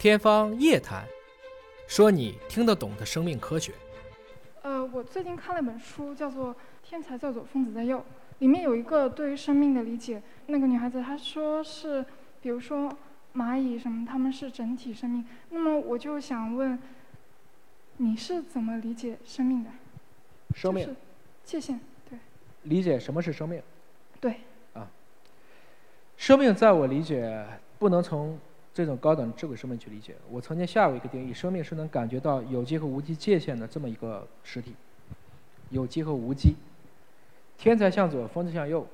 天方夜谭，说你听得懂的生命科学。呃，我最近看了一本书，叫做《天才在左，疯子在右》，里面有一个对于生命的理解。那个女孩子她说是，比如说蚂蚁什么，他们是整体生命。那么我就想问，你是怎么理解生命的？生命就是界限，对理解什么是生命？对，啊生命在我理解，不能从这种高等智慧生命去理解。我曾经下过一个定义：生命是能感觉到有机和无机界限的这么一个实体。有机和无机，天才向左，疯子向右。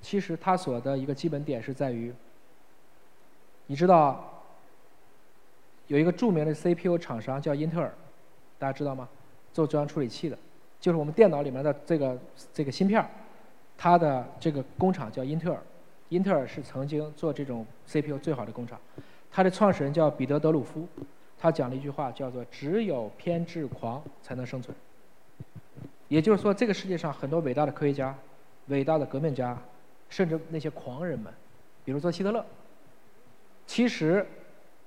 其实它所的一个基本点是在于，你知道，有一个著名的 CPU 厂商叫英特尔，大家知道吗？做中央处理器的，就是我们电脑里面的这个这个芯片儿，它的这个工厂叫英特尔。英特尔是曾经做这种 CPU 最好的工厂，它的创始人叫彼得·德鲁夫，他讲了一句话，叫做“只有偏执狂才能生存”。也就是说，这个世界上很多伟大的科学家、伟大的革命家，甚至那些狂人们，比如说希特勒，其实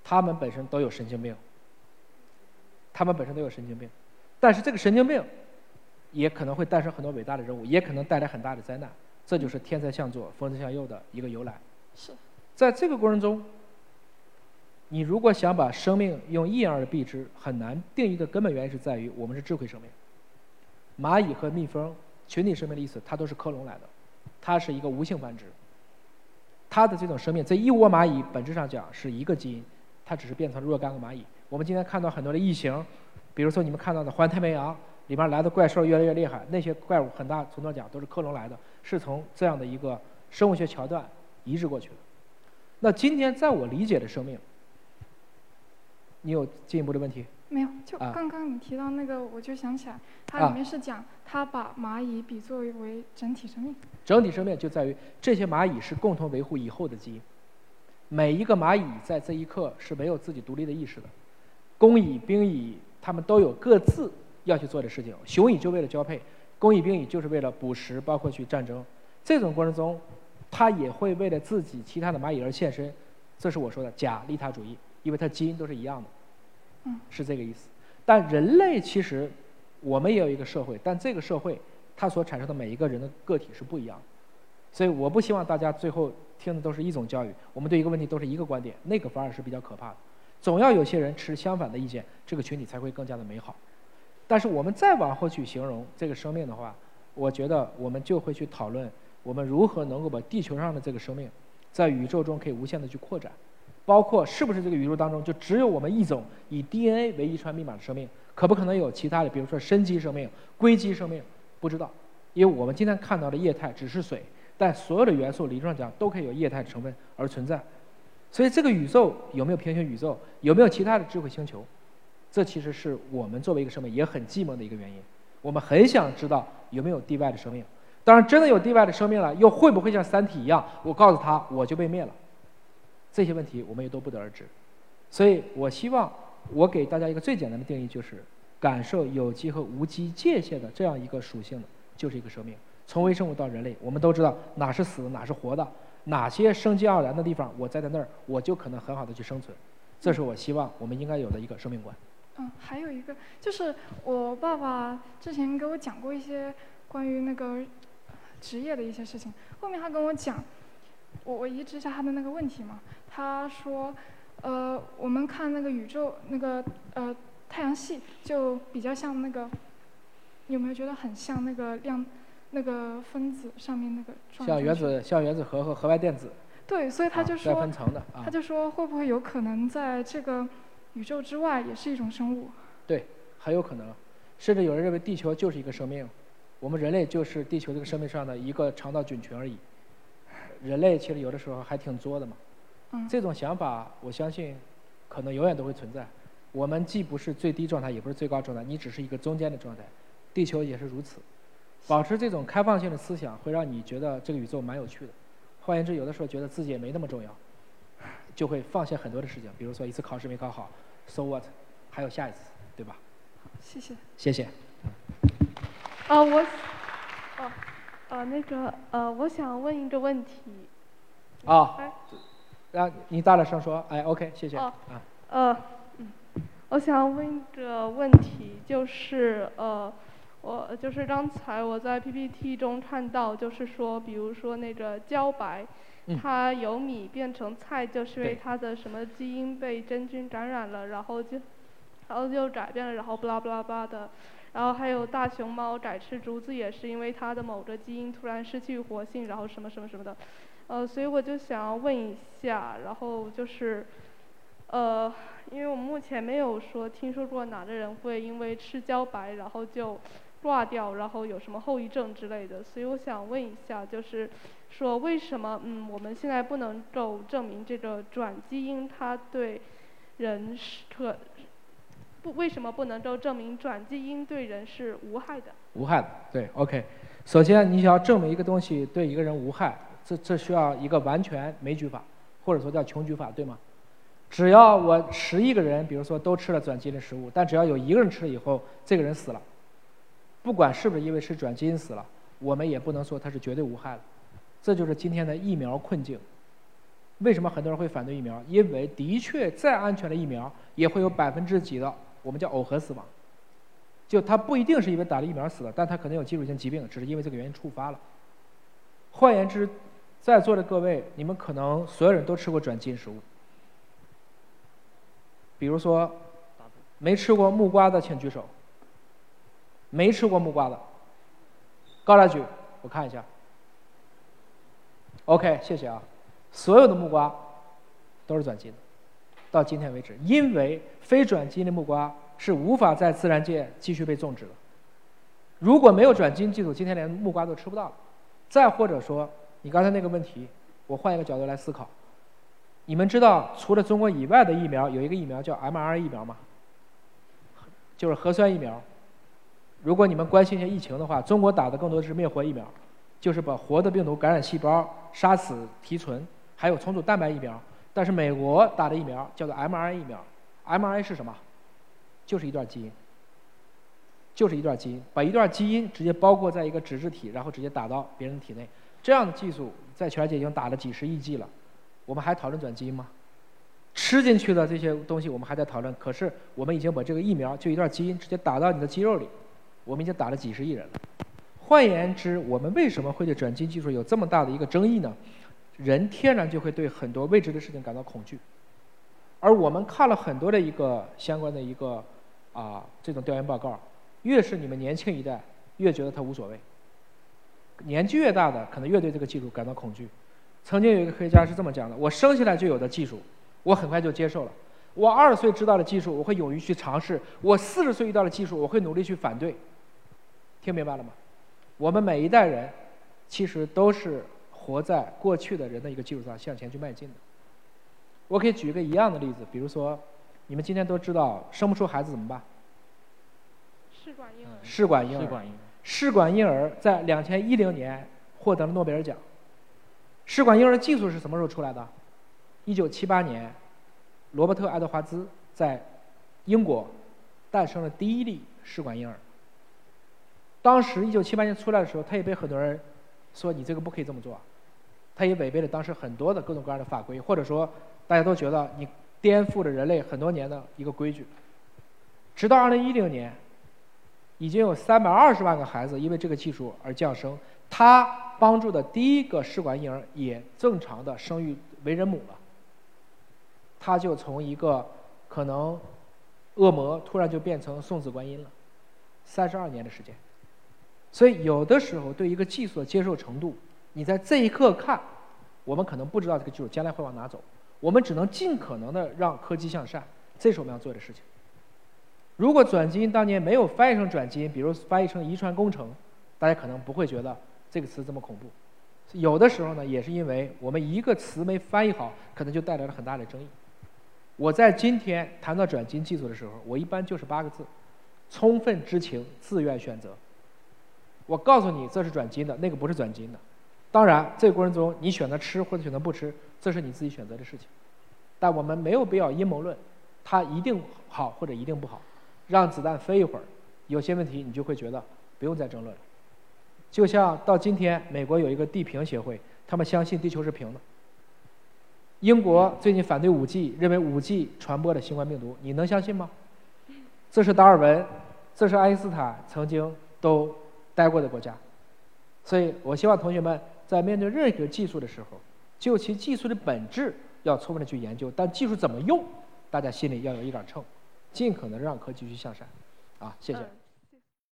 他们本身都有神经病，他们本身都有神经病，但是这个神经病也可能会诞生很多伟大的人物，也可能带来很大的灾难。这就是天才向左，疯子向右的一个由来。是在这个过程中，你如果想把生命用一言而蔽之，很难定义的根本原因是在于我们是智慧生命。蚂蚁和蜜蜂群体生命的意思，它都是克隆来的，它是一个无性繁殖。它的这种生命，这一窝蚂蚁本质上讲是一个基因，它只是变成若干个蚂蚁。我们今天看到很多的异形，比如说你们看到的环太平洋里面来的怪兽越来越厉害，那些怪物很大程度上讲都是克隆来的，是从这样的一个生物学桥段移植过去的。那今天在我理解的生命，你有进一步的问题？没有，就啊刚刚你提到那个，我就想起来，它啊里面是讲它把蚂蚁比作为整体生命。整体生命就在于这些蚂蚁是共同维护以后的基因。每一个蚂蚁在这一刻是没有自己独立的意识的，工蚁、兵蚁，它们都有各自要去做的事情。雄蚁就为了交配，工蚁、兵蚁就是为了捕食，包括去战争。这种过程中，它也会为了自己其他的蚂蚁而献身。这是我说的假利他主义，因为它基因都是一样的，嗯，是这个意思。但人类其实，我们也有一个社会，但这个社会它所产生的每一个人的个体是不一样的。所以我不希望大家最后听的都是一种教育，我们对一个问题都是一个观点，那个反而是比较可怕的。总要有些人持相反的意见，这个群体才会更加的美好。但是我们再往后去形容这个生命的话，我觉得我们就会去讨论我们如何能够把地球上的这个生命，在宇宙中可以无限的去扩展，包括是不是这个宇宙当中就只有我们一种以 DNA 为遗传密码的生命，可不可能有其他的，比如说深基生命、硅基生命，不知道，因为我们今天看到的液态只是水。但所有的元素理论上讲都可以有液态成分而存在，所以这个宇宙有没有平行宇宙，有没有其他的智慧星球，这其实是我们作为一个生命也很寂寞的一个原因。我们很想知道有没有地外的生命，当然真的有地外的生命了，又会不会像《三体》一样，我告诉他我就被灭了？这些问题我们也都不得而知。所以我希望我给大家一个最简单的定义，就是感受有机和无机界限的这样一个属性的，就是一个生命。从微生物到人类，我们都知道哪是死，哪是活的，哪些生机盎然的地方，我栽在那儿，我就可能很好的去生存。这是我希望我们应该有的一个生命观。嗯，还有一个就是我爸爸之前给我讲过一些关于那个职业的一些事情。后面他跟我讲，我我移植一下他的那个问题嘛。他说，呃，我们看那个宇宙那个呃太阳系就比较像那个，有没有觉得很像那个量那个分子上面那个状像原？子、像原子核和核外电子，对，所以他就说，分层的啊他，就说会不会有可能在这个宇宙之外也是一种生物？对很有可能，甚至有人认为地球就是一个生命，我们人类就是地球这个生命上的一个肠道菌群而已。人类其实有的时候还挺作的嘛，嗯，这种想法我相信可能永远都会存在。我们既不是最低状态，也不是最高状态，你只是一个中间的状态，地球也是如此。保持这种开放性的思想，会让你觉得这个宇宙蛮有趣的。换言之，有的时候觉得自己也没那么重要，就会放下很多的事情，比如说一次考试没考好，so what，还有下一次，对吧？谢谢。谢谢。啊，我，哦，呃，那个，呃，我想问一个问题。啊哎，啊，你大点声说，哎，OK，谢谢。哦啊，呃，我想问一个问题，就是呃，我就是刚才我在 PPT 中看到，就是说，比如说那个茭白，它由米变成菜，就是因为它的什么基因被真菌感染了，然后就，然后就改变了，然后巴拉巴拉巴拉的。然后还有大熊猫改吃竹子，也是因为它的某个基因突然失去活性，然后什么什么什么的，呃，所以我就想要问一下，然后就是，呃，因为我目前没有说听说过哪个人会因为吃茭白然后就挂掉，然后有什么后遗症之类的，所以我想问一下，就是说为什么嗯我们现在不能够证明这个转基因它对人是可。为什么不能够证明转基因对人是无害的？无害的，对，OK。首先，你想要证明一个东西对一个人无害，这这需要一个完全枚举法，或者说叫穷举法，对吗？只要我十亿个人，比如说都吃了转基因的食物，但只要有一个人吃了以后，这个人死了，不管是不是因为吃转基因死了，我们也不能说它是绝对无害的。这就是今天的疫苗困境。为什么很多人会反对疫苗？因为的确再安全的疫苗，也会有百分之几的。我们叫耦合死亡，就他不一定是因为打了疫苗死的，但他可能有基础性疾病，只是因为这个原因触发了。换言之，在座的各位，你们可能所有人都吃过转基因食物，比如说没吃过木瓜的请举手。没吃过木瓜的，高来举，我看一下。OK，谢谢啊。所有的木瓜都是转基因的。到今天为止，因为非转基因的木瓜是无法在自然界继续被种植的。如果没有转基因技术，今天连木瓜都吃不到了。再或者说，你刚才那个问题，我换一个角度来思考。你们知道，除了中国以外的疫苗，有一个疫苗叫 mR 疫苗吗？就是核酸疫苗。如果你们关心一些疫情的话，中国打的更多的是灭活疫苗，就是把活的病毒感染细胞杀死提纯，还有重组蛋白疫苗。但是美国打的疫苗叫做 mRNA 疫苗，mRNA 是什么？就是一段基因，就是一段基因，把一段基因直接包裹在一个脂质体，然后直接打到别人体内。这样的技术在全世界已经打了几十亿剂了。我们还讨论转基因吗？吃进去的这些东西我们还在讨论。可是我们已经把这个疫苗就一段基因直接打到你的肌肉里，我们已经打了几十亿人了。换言之，我们为什么会对转基因技术有这么大的一个争议呢？人天然就会对很多未知的事情感到恐惧，而我们看了很多的一个相关的一个啊这种调研报告，越是你们年轻一代，越觉得它无所谓；年纪越大的，可能越对这个技术感到恐惧。曾经有一个科学家是这么讲的：“我生下来就有的技术，我很快就接受了；我二十岁知道的技术，我会勇于去尝试；我四十岁遇到的技术，我会努力去反对。”听明白了吗？我们每一代人其实都是。活在过去的人的一个基础上向前去迈进的。我可以举一个一样的例子，比如说，你们今天都知道生不出孩子怎么办？试管婴儿。试管婴儿。试管婴儿在两千一零年获得了诺贝尔奖。试管婴儿的技术是什么时候出来的？一九七八年，罗伯特爱德华兹在英国诞生了第一例试管婴儿。当时一九七八年出来的时候，他也被很多人说你这个不可以这么做。他也违背了当时很多的各种各样的法规，或者说大家都觉得你颠覆了人类很多年的一个规矩。直到二零一零年，已经有三百二十万个孩子因为这个技术而降生，他帮助的第一个试管婴儿也正常的生育为人母了。他就从一个可能恶魔突然就变成送子观音了，三十二年的时间。所以有的时候对一个技术的接受程度。你在这一刻看，我们可能不知道这个技术将来会往哪走，我们只能尽可能的让科技向善，这是我们要做的事情。如果转基因当年没有翻译成转基因，比如翻译成遗传工程，大家可能不会觉得这个词这么恐怖。有的时候呢，也是因为我们一个词没翻译好，可能就带来了很大的争议。我在今天谈到转基因技术的时候，我一般就是八个字：充分知情，自愿选择。我告诉你，这是转基因的，那个不是转基因的。当然，这个过程中你选择吃或者选择不吃，这是你自己选择的事情。但我们没有必要阴谋论，它一定好或者一定不好。让子弹飞一会儿，有些问题你就会觉得不用再争论了。就像到今天，美国有一个地平协会，他们相信地球是平的。英国最近反对五 G，认为五 G 传播了新冠病毒，你能相信吗？这是达尔文，这是爱因斯坦曾经都待过的国家，所以我希望同学们在面对任何技术的时候，就其技术的本质要充分的去研究，但技术怎么用，大家心里要有一杆秤，尽可能让科技去向善。啊，谢谢。